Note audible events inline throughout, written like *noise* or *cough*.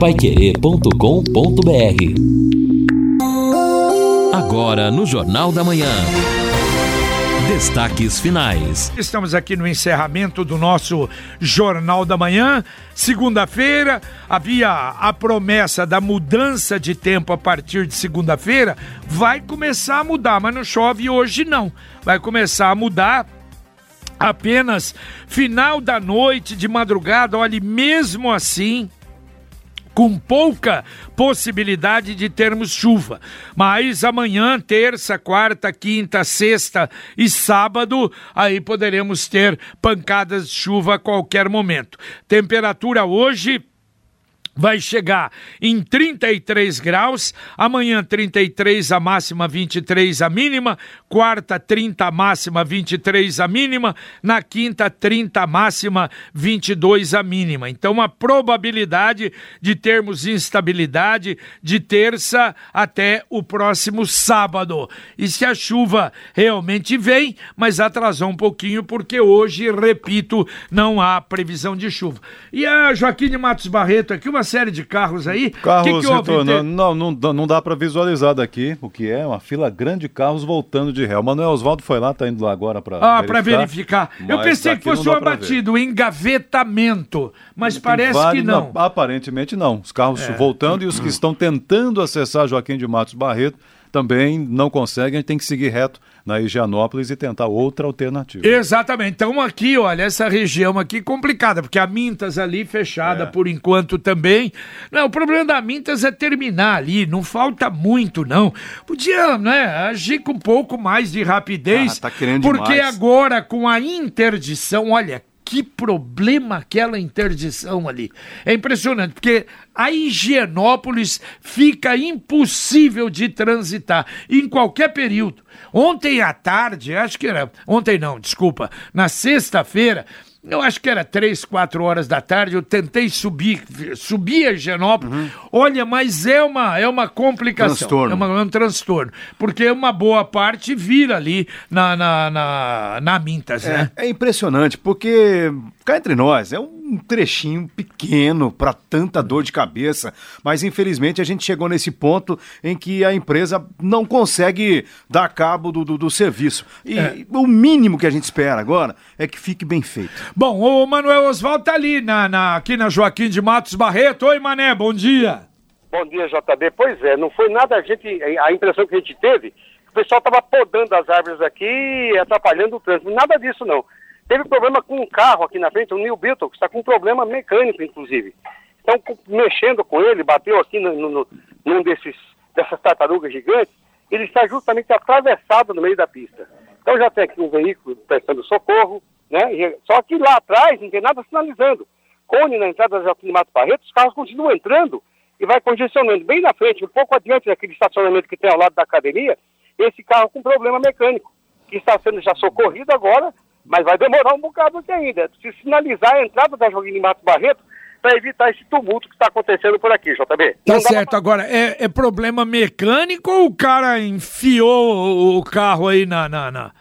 paiquerê.com.br Agora no Jornal da Manhã. Destaques finais. Estamos aqui no encerramento do nosso Jornal da Manhã. Segunda-feira havia a promessa da mudança de tempo a partir de segunda-feira. Vai começar a mudar, mas não chove hoje não. Vai começar a mudar apenas final da noite, de madrugada. Olha, mesmo assim com pouca possibilidade de termos chuva. Mas amanhã, terça, quarta, quinta, sexta e sábado, aí poderemos ter pancadas de chuva a qualquer momento. Temperatura hoje vai chegar em 33 graus, amanhã 33 a máxima, 23 a mínima, quarta 30 a máxima, 23 a mínima, na quinta 30 a máxima, 22 a mínima. Então a probabilidade de termos instabilidade de terça até o próximo sábado. E se a chuva realmente vem, mas atrasou um pouquinho porque hoje, repito, não há previsão de chuva. E a Joaquim de Matos Barreto aqui, uma série de carros aí. Carros que que retornando. Não, não, não dá para visualizar daqui o que é, uma fila grande de carros voltando de ré. O Manuel Oswaldo foi lá, tá indo lá agora para Ah, para verificar. Eu pensei que fosse um abatido, engavetamento, mas parece vale, que não. não. Aparentemente não. Os carros é. voltando e os que estão tentando acessar Joaquim de Matos Barreto também não conseguem, a gente tem que seguir reto na Higienópolis e tentar outra alternativa. Exatamente. Então aqui, olha, essa região aqui complicada, porque a Mintas ali fechada é. por enquanto também. Não, o problema da Mintas é terminar ali, não falta muito não. Podia, né, agir com um pouco mais de rapidez, ah, tá querendo porque demais. agora com a interdição, olha, que problema aquela interdição ali. É impressionante, porque a Higienópolis fica impossível de transitar em qualquer período. Ontem à tarde, acho que era. Ontem não, desculpa. Na sexta-feira, eu acho que era três, quatro horas da tarde, eu tentei subir, subir a Higienópolis. Uhum. Olha, mas é uma, é uma complicação. Transtorno. É, uma, é um transtorno. Porque uma boa parte vira ali na, na, na, na Mintas, é, né? É impressionante, porque cá entre nós, é um trechinho pequeno para tanta dor de cabeça, mas infelizmente a gente chegou nesse ponto em que a empresa não consegue dar cabo do, do, do serviço. E é. o mínimo que a gente espera agora é que fique bem feito. Bom, o Manuel Oswaldo tá ali na, na, aqui na Joaquim de Matos Barreto. Oi, Mané, bom dia. Bom dia, JB. Pois é, não foi nada a gente, a impressão que a gente teve, o pessoal estava podando as árvores aqui e atrapalhando o trânsito. Nada disso não. Teve problema com um carro aqui na frente, o New Beetle, que está com problema mecânico, inclusive. Então, mexendo com ele, bateu aqui no, no, num desses, dessas tartarugas gigantes, ele está justamente atravessado no meio da pista. Então já tem aqui um veículo prestando socorro, né? Só que lá atrás não tem nada sinalizando. Cone na entrada da Joaquim Mato Barreto, os carros continuam entrando e vai congestionando. Bem na frente, um pouco adiante daquele estacionamento que tem ao lado da academia, esse carro com problema mecânico, que está sendo já socorrido agora mas vai demorar um bocado aqui ainda. Se sinalizar a entrada da Joaquim de Mato Barreto para evitar esse tumulto que está acontecendo por aqui, JB. Tá certo. Pra... Agora, é, é, problema mecânico ou o cara enfiou o carro aí na... na, na...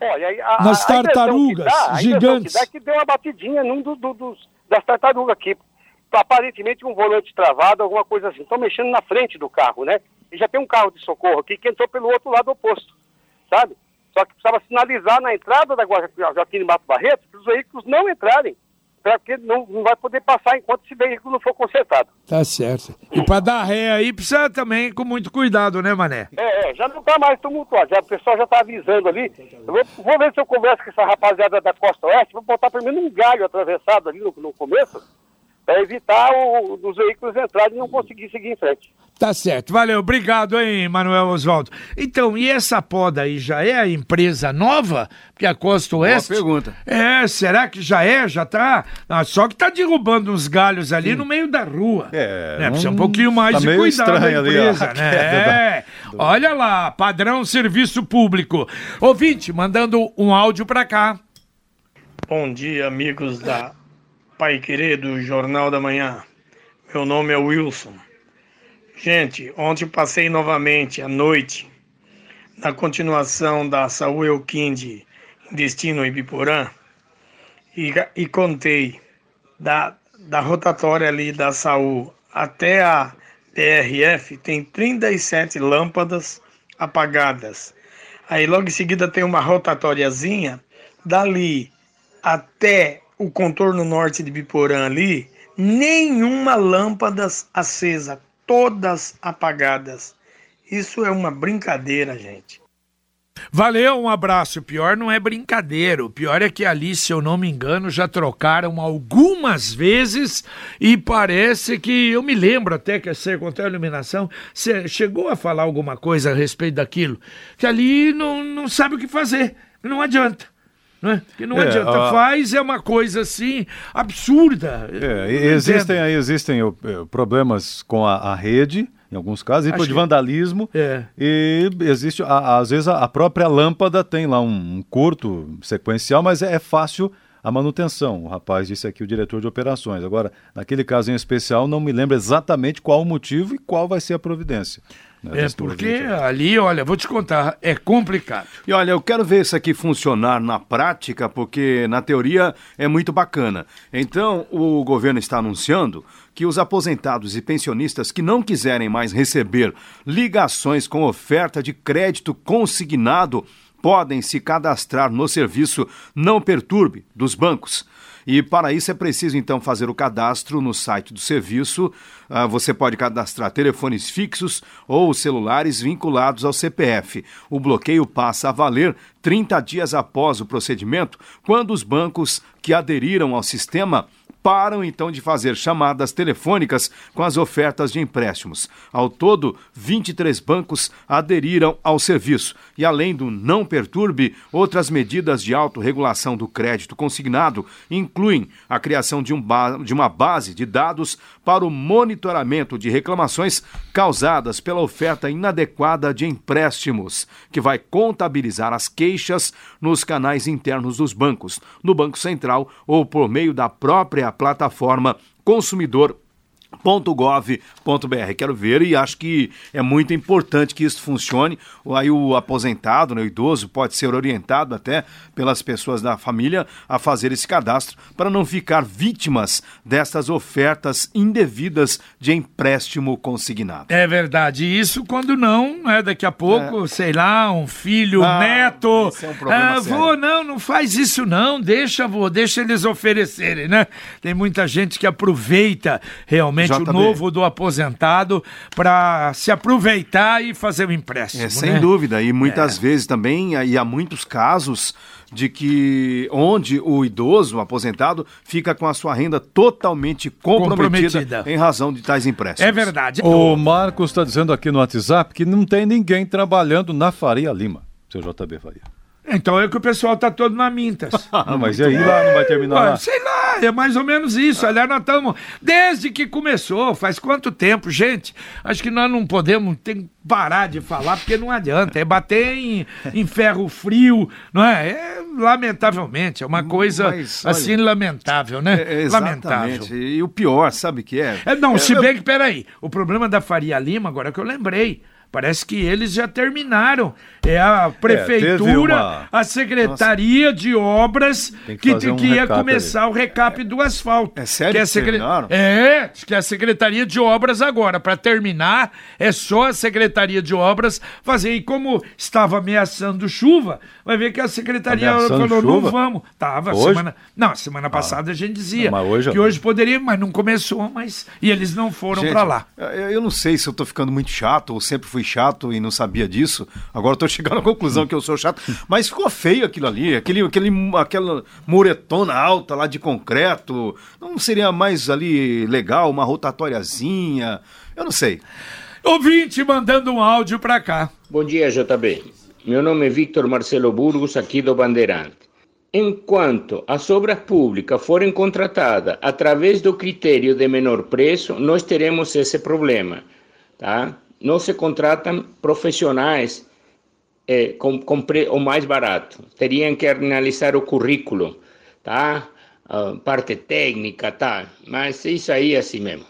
Olha, a, nas tartarugas a dá, gigantes? A que, que deu uma batidinha num do, do, dos, das tartarugas aqui. Aparentemente um volante travado, alguma coisa assim. Estão mexendo na frente do carro, né? E já tem um carro de socorro aqui que entrou pelo outro lado oposto, sabe? Só que precisava sinalizar na entrada da Joaquim de Mato Barreto para os veículos não entrarem, porque não, não vai poder passar enquanto esse veículo não for consertado. Tá certo. E para dar ré aí precisa também com muito cuidado, né, Mané? É, é já não está mais tumultuado, já, o pessoal já está avisando ali. Eu vou, vou, ver se eu converso com essa rapaziada da Costa Oeste, vou botar primeiro um galho atravessado ali no, no começo, para evitar o, os veículos entrarem e não conseguir seguir em frente. Tá certo, valeu, obrigado, hein, Manuel Oswaldo. Então, e essa poda aí já é a empresa nova? Porque a Costa Oeste. Boa pergunta. É, será que já é? Já tá? Ah, só que tá derrubando uns galhos ali Sim. no meio da rua. É. Né? Precisa um pouquinho mais tá de cuidado da empresa, *laughs* ali, né? É. Da... Olha lá, padrão serviço público. Ouvinte, mandando um áudio pra cá. Bom dia, amigos da Pai Querido Jornal da Manhã. Meu nome é Wilson. Gente, ontem passei novamente à noite na continuação da Saúl Elquinde Destino Ibiporã e, e contei da, da rotatória ali da Saúl até a PRF tem 37 lâmpadas apagadas. Aí logo em seguida tem uma rotatóriazinha dali até o contorno norte de Biporã ali, nenhuma lâmpada acesa, todas apagadas. Isso é uma brincadeira, gente. Valeu, um abraço. O pior não é brincadeira. O pior é que ali, se eu não me engano, já trocaram algumas vezes e parece que eu me lembro até que a Secretaria de Iluminação chegou a falar alguma coisa a respeito daquilo. Que ali não, não sabe o que fazer. Não adianta. Não é? Que não é, adianta. A... Faz é uma coisa assim absurda. É, existem, existem problemas com a, a rede em alguns casos, e de vandalismo. É. E existe, a, às vezes, a, própria lâmpada tem lá um, um curto sequencial, mas é, é, fácil a manutenção. O rapaz disse aqui, o diretor de operações. Agora, naquele caso em especial, não me lembro exatamente qual o motivo e qual vai ser a providência. Né, é porque ali, olha, vou te contar, é complicado. E olha, eu quero ver isso aqui funcionar na prática, porque na teoria é muito bacana. Então, o governo está anunciando que os aposentados e pensionistas que não quiserem mais receber ligações com oferta de crédito consignado podem se cadastrar no serviço Não Perturbe dos bancos. E para isso é preciso então fazer o cadastro no site do serviço. Uh, você pode cadastrar telefones fixos ou celulares vinculados ao CPF. O bloqueio passa a valer 30 dias após o procedimento, quando os bancos que aderiram ao sistema param então de fazer chamadas telefônicas com as ofertas de empréstimos. Ao todo, 23 bancos aderiram ao serviço. E além do não perturbe, outras medidas de autorregulação do crédito consignado incluem a criação de, um de uma base de dados para o monitoramento de reclamações causadas pela oferta inadequada de empréstimos, que vai contabilizar as queixas nos canais internos dos bancos, no Banco Central ou por meio da própria plataforma consumidor .gov.br. Quero ver e acho que é muito importante que isso funcione. Aí o aposentado, né, o idoso, pode ser orientado até pelas pessoas da família a fazer esse cadastro para não ficar vítimas dessas ofertas indevidas de empréstimo consignado. É verdade. Isso quando não, né, daqui a pouco, é. sei lá, um filho, ah, neto. Esse é um problema ah, vô, não, não faz isso não, deixa, vô, deixa eles oferecerem, né? Tem muita gente que aproveita realmente o novo do aposentado para se aproveitar e fazer o um empréstimo. É, sem né? dúvida. E muitas é. vezes também, e há muitos casos de que onde o idoso, o aposentado, fica com a sua renda totalmente comprometida, comprometida. em razão de tais empréstimos. É verdade. O Marcos está dizendo aqui no WhatsApp que não tem ninguém trabalhando na Faria Lima, seu JB Faria. Então é que o pessoal tá todo na Mintas. *laughs* Ah, mas e aí lá não vai terminar lá? Sei lá, é mais ou menos isso. Aliás, nós estamos. Desde que começou, faz quanto tempo, gente? Acho que nós não podemos que parar de falar, porque não adianta. É bater em, em ferro frio, não é? é? Lamentavelmente, é uma coisa mas, assim olha, lamentável, né? É, exatamente. Lamentável. E o pior, sabe o que é? é não, é, se bem eu... que, peraí, o problema da Faria Lima, agora que eu lembrei. Parece que eles já terminaram. É a é, prefeitura, é, uma... a secretaria Nossa. de obras que, que, um que ia começar ali. o recap do asfalto. É sério que, é, secre... é, que é a secretaria de obras agora. Para terminar, é só a secretaria de obras fazer. E como estava ameaçando chuva, vai ver que a secretaria ameaçando falou: chuva? não vamos. Tava. Hoje? Semana... Não, semana ah. passada a gente dizia não, hoje... que hoje poderia, mas não começou, mas. E eles não foram para lá. Eu não sei se eu estou ficando muito chato ou sempre fui chato e não sabia disso. Agora estou chegando à conclusão que eu sou chato. Mas ficou feio aquilo ali, aquele, aquele, aquela muretona alta lá de concreto. Não seria mais ali legal, uma rotatóriazinha? Eu não sei. Ouvinte mandando um áudio para cá. Bom dia, JB. Meu nome é Victor Marcelo Burgos, aqui do Bandeirante. Enquanto as obras públicas forem contratadas através do critério de menor preço, nós teremos esse problema, tá? Não se contratam profissionais é, com, com pre, o mais barato. Teriam que analisar o currículo, tá? A parte técnica, tá? Mas isso aí é assim mesmo.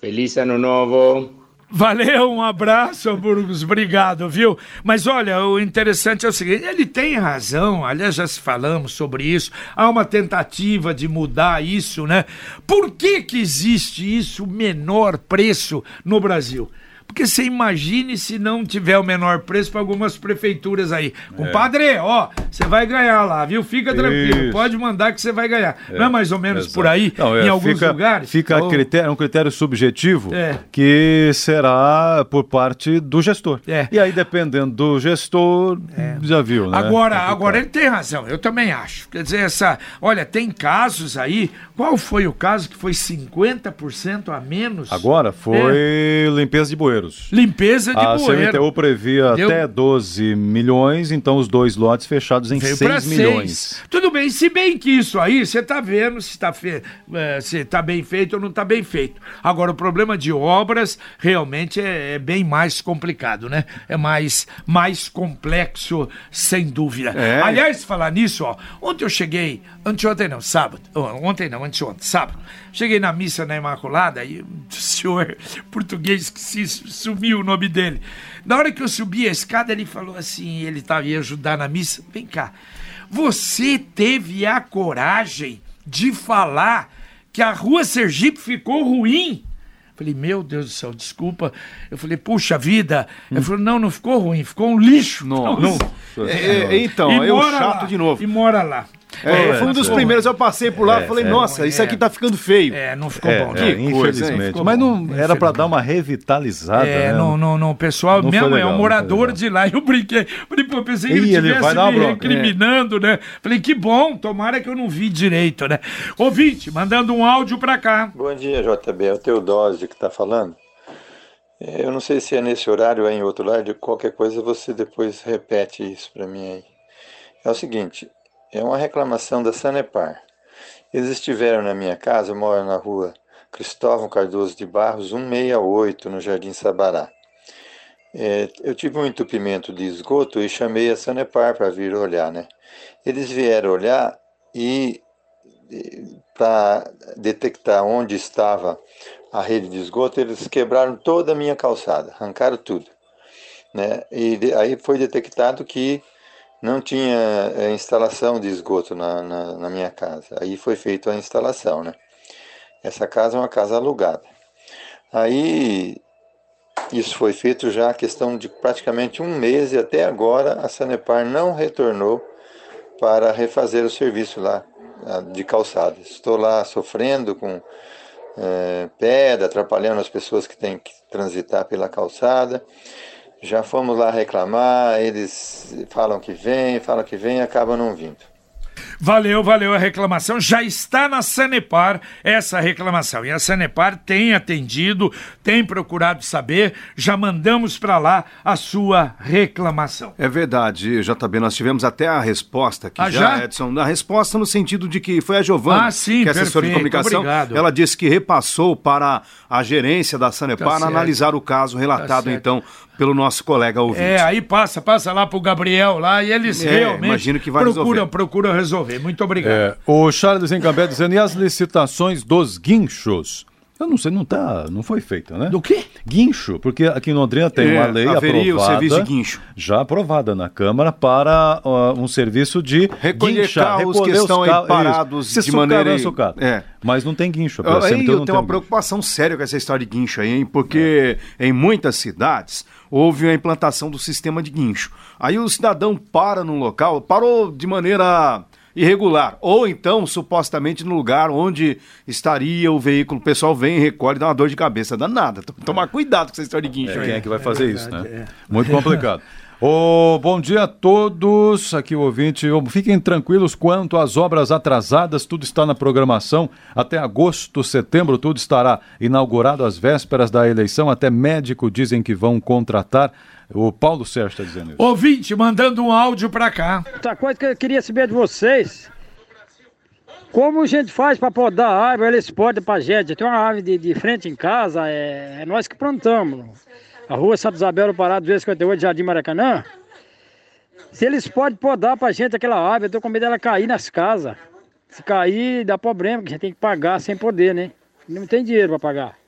Feliz ano novo. Valeu, um abraço, Burgos, obrigado, viu? Mas olha, o interessante é o seguinte: ele tem razão, aliás, já se falamos sobre isso, há uma tentativa de mudar isso, né? Por que, que existe isso, menor preço no Brasil? Porque você imagine se não tiver o menor preço para algumas prefeituras aí. Compadre, ó, você vai ganhar lá, viu? Fica tranquilo, Isso. pode mandar que você vai ganhar. não é mais ou menos Exato. por aí, Não, é, em alguns fica, lugares? Fica Ou- critério, um critério subjetivo É. que será por parte do gestor. É. E aí, dependendo do gestor, já viu, né? Agora, agora ele tem razão, eu também acho. Quer dizer, essa. Olha, tem casos aí. Qual foi o caso que foi 50% a menos? Agora foi limpeza de bueiros. Limpeza de A bueiro. CMTU previa Deu- até 12 milhões, então os dois lotes fechados em Veio 6 pra milhões. seis. Tudo bem, se bem que isso aí, você tá vendo se tá, fe... eh, se tá bem feito ou não tá bem feito. Agora, o problema de obras realmente é, é bem mais complicado, né? É mais, mais complexo, sem dúvida. É. Aliás, falar nisso, ó, ontem eu cheguei, anteontem não, sábado, ontem não, anteontem, sábado, cheguei na missa na Imaculada e o senhor português, esqueci, sumiu o nome dele. Na hora que eu subi a escada, ele falou assim, ele tava, ia ajudar na missa, vem cá, você teve a coragem de falar que a rua Sergipe ficou ruim? Falei, meu Deus do céu, desculpa. Eu falei, puxa vida. Ele falou, não, não ficou ruim, ficou um lixo. Não, Não. É, é, então, E chato lá, de novo. E mora lá. É, foi um dos primeiros, eu passei por lá e falei, nossa, isso aqui tá ficando feio. É, não ficou É, bom. é, coisa, hein? infelizmente. Mas não era para dar uma revitalizada, É, né? não, não, não, o pessoal Não é um morador de lá. Eu brinquei. Pô, pensei que Ih, ele ele tivesse vai dar uma me recriminando, né? Falei, que bom, tomara que eu não vi direito, né? Ouvinte, mandando um áudio pra cá. Bom dia, JB. É o Teodósio que está falando. É, Eu não sei se é nesse horário ou é em outro horário. Qualquer coisa você depois repete isso para mim aí. É o seguinte: é uma reclamação da Sanepar. Eles estiveram na minha casa, eu moro na rua Cristóvão Cardoso de Barros, 168, no Jardim Sabará. É, eu tive um entupimento de esgoto e chamei a Sanepar para vir olhar, né? Eles vieram olhar e para detectar onde estava a rede de esgoto, eles quebraram toda a minha calçada, arrancaram tudo. Né? E aí foi detectado que não tinha eh, instalação de esgoto na, na, na minha casa. Aí foi feita a instalação. Né? Essa casa é uma casa alugada. Aí isso foi feito já a questão de praticamente um mês e até agora a Sanepar não retornou para refazer o serviço lá de calçada. Estou lá sofrendo com eh, pedra, atrapalhando as pessoas que têm que transitar pela calçada. Já fomos lá reclamar, eles falam que vem, falam que vem e acabam não vindo. Valeu, valeu a reclamação. Já está na Sanepar essa reclamação. E a Sanepar tem atendido, tem procurado saber. Já mandamos para lá a sua reclamação. É verdade, JB, nós tivemos até a resposta aqui Ah, já, já? Edson. A resposta no sentido de que foi a Giovana, Ah, sim, que é assessora de comunicação. obrigado. Ela disse que repassou para a gerência da Sanepar Tá analisar o caso relatado, certo. então, pelo nosso colega ouvinte. É, aí passa, passa lá pro Gabriel lá e eles É, realmente imagino que vai procuram, resolver. procuram resolver. Muito obrigado. É, o Charles Encambé dizendo, e as licitações dos guinchos? Eu não sei, não tá, não foi feita, né? Do quê? Guincho, porque aqui em Londrina tem É, uma lei haveria o aprovada, serviço de guincho. já aprovada na Câmara para ó, um serviço de Recolher guinchar, carros recolher que estão aí carros, parados. Se de sucar, maneira- não sucar. É. Mas não tem guincho. a Eu, aí eu tem tenho uma um guincho. preocupação séria com essa história de guincho aí, hein? Porque em muitas cidades houve a implantação do sistema de guincho. Aí o cidadão para num local, parou de maneira irregular, ou então supostamente no lugar onde estaria o veículo. O pessoal vem, recolhe, dá uma dor de cabeça danada. Tomar cuidado com essa história de guincho É, quem é que vai fazer isso, verdade, né? Muito complicado. *laughs* Ô, bom dia a todos. Aqui o ouvinte. Fiquem tranquilos quanto às obras atrasadas, tudo está na programação. Até agosto, setembro, tudo estará inaugurado às vésperas da eleição. Até médico dizem que vão contratar. O Paulo Sérgio está dizendo isso. Ouvinte, mandando um áudio pra cá. Outra coisa que eu queria saber de vocês. Como a gente faz para podar a árvore? Eles podem pra gente. Tem uma árvore de, de frente em casa, é, é nós que plantamos. A rua Santa Isabel do Pará, 258, Jardim Maracanã. Se eles podem podar pra gente aquela árvore, eu tô com medo dela cair nas casas. Se cair, dá problema, que a gente tem que pagar sem poder, né? Não tem dinheiro para pagar.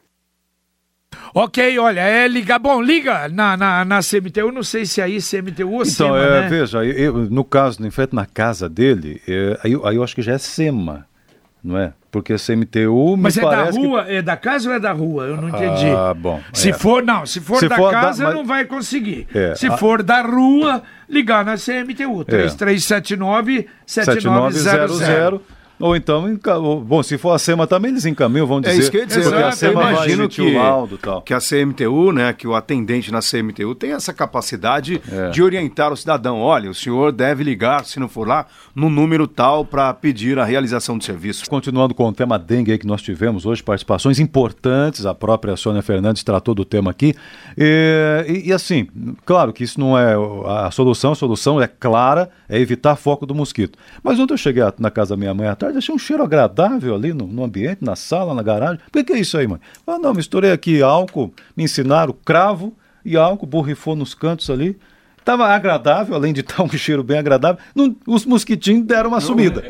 Ok, olha, é ligar. Bom, liga na, na, na CMTU, não sei se aí CMTU ou Então, SEMA, é, né? veja, eu- eu- no caso, em frente na casa dele, é, aí, aí eu acho que já é SEMA, não é? Porque CMTU me Mas é da parece que- rua, é da casa ou é da rua? Eu não entendi. Ah, bom. Se é. for, não, se for Se da for casa, não vai conseguir. É, se for da rua, ligar na CMTU, 3379 7900. 7900. Ou então, bom, se for a SEMA também eles encaminham, vão dizer. É isso que eu ia dizer, porque a eu SEMA imagino emitir que, o laudo tal. que a CMTU, né, que o atendente na CMTU tem essa capacidade É. de orientar o cidadão. Olha, o senhor deve ligar, se não for lá, no número tal para pedir a realização do serviço. Continuando com o tema dengue aí que nós tivemos hoje, participações importantes, a própria Sônia Fernandes tratou do tema aqui. E, e- e assim, claro que isso não é a solução, a solução é clara, é evitar foco do mosquito. Mas ontem eu cheguei na casa da minha mãe à tarde, achei um cheiro agradável ali no, no ambiente, na sala, na garagem. Por que, que é isso aí, mãe? Ah, não, misturei aqui álcool, me ensinaram cravo e álcool, borrifou nos cantos ali. Tava agradável, além de estar *laughs* um cheiro bem agradável. Não- os mosquitinhos deram uma sumida.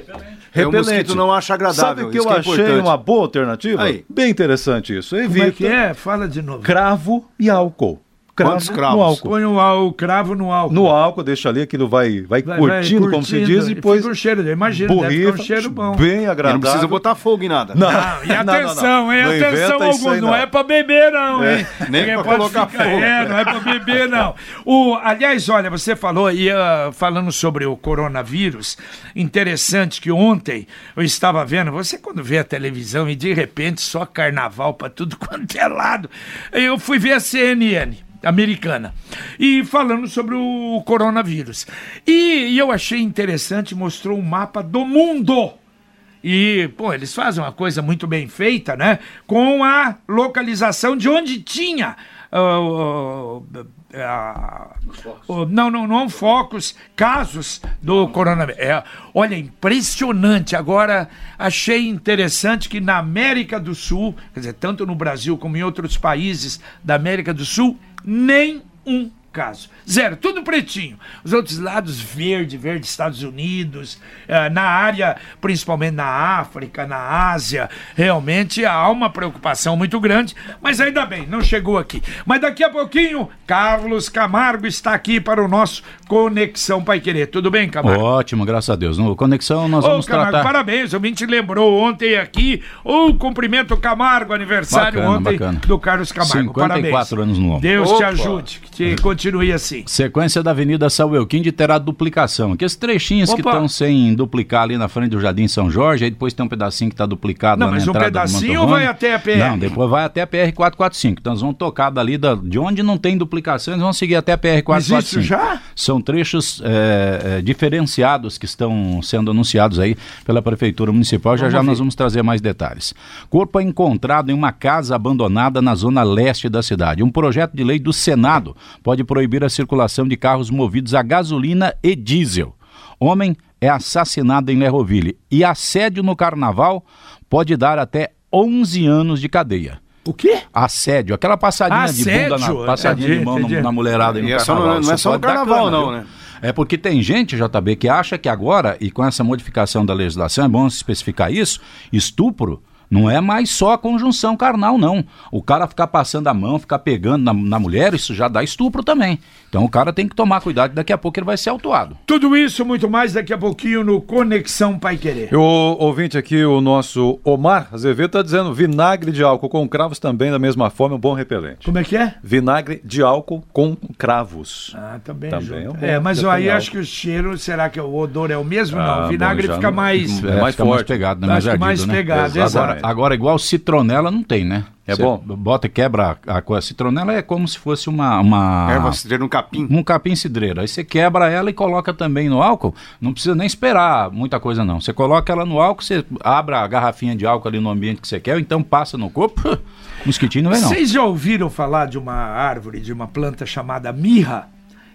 É, o mosquito não acha agradável, Sabe que isso eu que é achei importante. uma boa alternativa? Aí. Bem interessante isso. Como Evita é que é? Fala de novo. cravo e álcool. Cravo Quantos cravos? no álcool. Põe o, cravo no álcool. No álcool, deixa ali, aquilo vai, vai, Vai- vai curtindo, como se diz, e e depois fica um cheiro, imagina, deve ficar um borrifa, cheiro bom. bem E agradável. não precisa botar fogo em nada. Não, Não, e *laughs* não, não, atenção, não. hein? Não atenção algum, aí, não. é pra beber, não, É, hein? nem Porque pra pode colocar ficar- fogo. É, não é pra beber, não. O, aliás, olha, você falou, ia falando sobre o coronavírus, interessante que ontem eu estava vendo, você quando vê a televisão e de repente só carnaval pra tudo *laughs* quanto é lado, eu fui ver a CNN americana, e falando sobre o coronavírus. E, e eu achei interessante, mostrou um mapa do mundo. E, pô, eles fazem uma coisa muito bem feita, né? Com a localização de onde tinha. ah, ah, oh, não, não, não focos, casos do coronavírus. É, olha, impressionante. Agora, achei interessante que na América do Sul, quer dizer, tanto no Brasil como em outros países da América do Sul, nem um caso. Zero, tudo pretinho. Os outros lados, verde, verde, Estados Unidos, eh, na área, principalmente na África, na Ásia, realmente há uma preocupação muito grande, mas ainda bem, não chegou aqui. Mas daqui a pouquinho, Carlos Camargo está aqui para o nosso Conexão Pai Querer. Tudo bem, Camargo? Ótimo, graças a Deus. No Conexão nós Ô, vamos Camargo, tratar. parabéns, o te lembrou ontem aqui. O cumprimento Camargo, aniversário Bacana, ontem bacana. do Carlos Camargo. 54 parabéns. anos no ombro. Deus te Opa. ajude, que te continue assim. Sequência da Avenida Sauelquinde terá duplicação. Aqueles trechinhos que Opa. estão sem duplicar ali na frente do Jardim São Jorge, aí depois tem um pedacinho que está duplicado Não, na mas um entrada do pedacinho ou vai até a PR? Não, depois vai até a PR-445. Então nós vamos tocar dali da, de onde não tem duplicação, eles vão seguir até a PR-445. Mas isso já? São trechos é, é, diferenciados que estão sendo anunciados aí pela Prefeitura Municipal. Já Vamos já ver. nós vamos trazer mais detalhes. Corpo é encontrado em uma casa abandonada na zona leste da cidade. Um projeto de lei do Senado pode proibir a circulação de carros movidos a gasolina e diesel. Homem é assassinado em Lerroville e assédio no carnaval pode dar até 11 anos de cadeia. O quê? Assédio, aquela passadinha de bunda Assédio? na, passadinha Entendi, de mão entendi. na mulherada e no é carnaval. não é Isso só no carnaval, cana, não, viu? né? É porque tem gente, JB, que acha que agora, e com essa modificação da legislação, é bom especificar isso, estupro não é mais só a conjunção carnal, não. O cara ficar passando a mão, ficar pegando na, na mulher, isso já dá estupro também. Então o cara tem que tomar cuidado, daqui a pouco ele vai ser autuado. Tudo isso, muito mais daqui a pouquinho no Conexão Pai Querer. O ouvinte aqui, o nosso Omar Azevedo, está dizendo vinagre de álcool com cravos também, da mesma forma, é um bom repelente. Como é que é? Vinagre de álcool com cravos. Ah, também, Também junto. é um bom, É, mas já aí tem acho álcool. que o cheiro, será que o odor é o mesmo? Ah, não, o vinagre bom, fica não- mais... É mais fica mais forte. pegado, né? Acho mais que ardido, mais né? pegado, Exatamente. exato. Agora, agora, igual citronela não tem, né? É Você bom. Bota e quebra a, coisa. Citronela é como se fosse uma. uma Erva cidreira no capim. um capim cidreira. Aí você quebra ela e coloca também no álcool. Não precisa nem esperar muita coisa, não. Você coloca ela no álcool, você abre a garrafinha de álcool ali no ambiente que você quer, ou então passa no corpo, *laughs* mosquitinho não vem, não. Vocês já ouviram falar de uma árvore, de uma planta chamada mirra?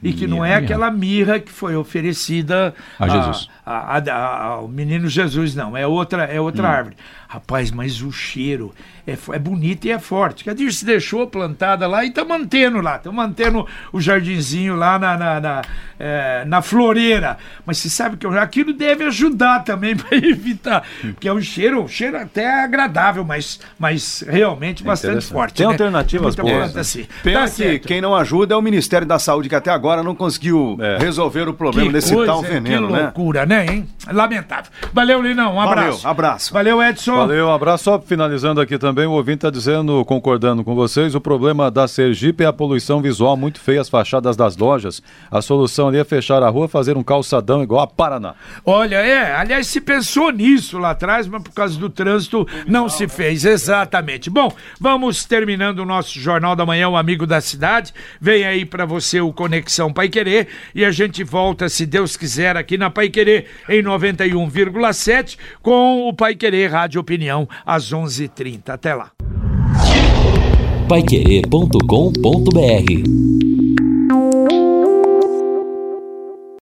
E que não é aquela mirra que foi oferecida A Jesus. a- a- a- ao menino Jesus, não. É outra, é Hum. outra árvore. Rapaz, mas o cheiro é, é bonita e é forte. Que a Dirce deixou plantada lá e tá mantendo lá, tá mantendo o jardinzinho lá na, na, na, é, na floreira. Mas você sabe que aquilo deve ajudar também *laughs* para evitar, porque é um cheiro, um cheiro até agradável, mas, mas realmente bastante interessante. forte. Tem né? alternativas Muita boas, né? assim. Tá que certo. quem não ajuda é o Ministério da Saúde, que até agora não conseguiu É. resolver o problema Que desse coisa, tal veneno, que né? loucura, né, hein? Lamentável. Valeu, Linão. Um Valeu, abraço. abraço. Valeu, Edson. Valeu, um abraço. Só finalizando aqui também, o ouvinte está dizendo, concordando com vocês, o problema da Sergipe é a poluição visual muito feia, as fachadas das lojas. A solução ali é fechar a rua, fazer um calçadão igual a Paraná. Olha, é, aliás, se pensou nisso lá atrás, mas por causa do trânsito não se fez, exatamente. Bom, vamos terminando o nosso Jornal da Manhã, o Amigo da Cidade. Vem aí pra você o Conexão Pai Querer e a gente volta, se Deus quiser, aqui na Pai Querer em 91,7 com o Pai Querer Rádio Opinião às 11h30. Até lá. Paiquerê.com.br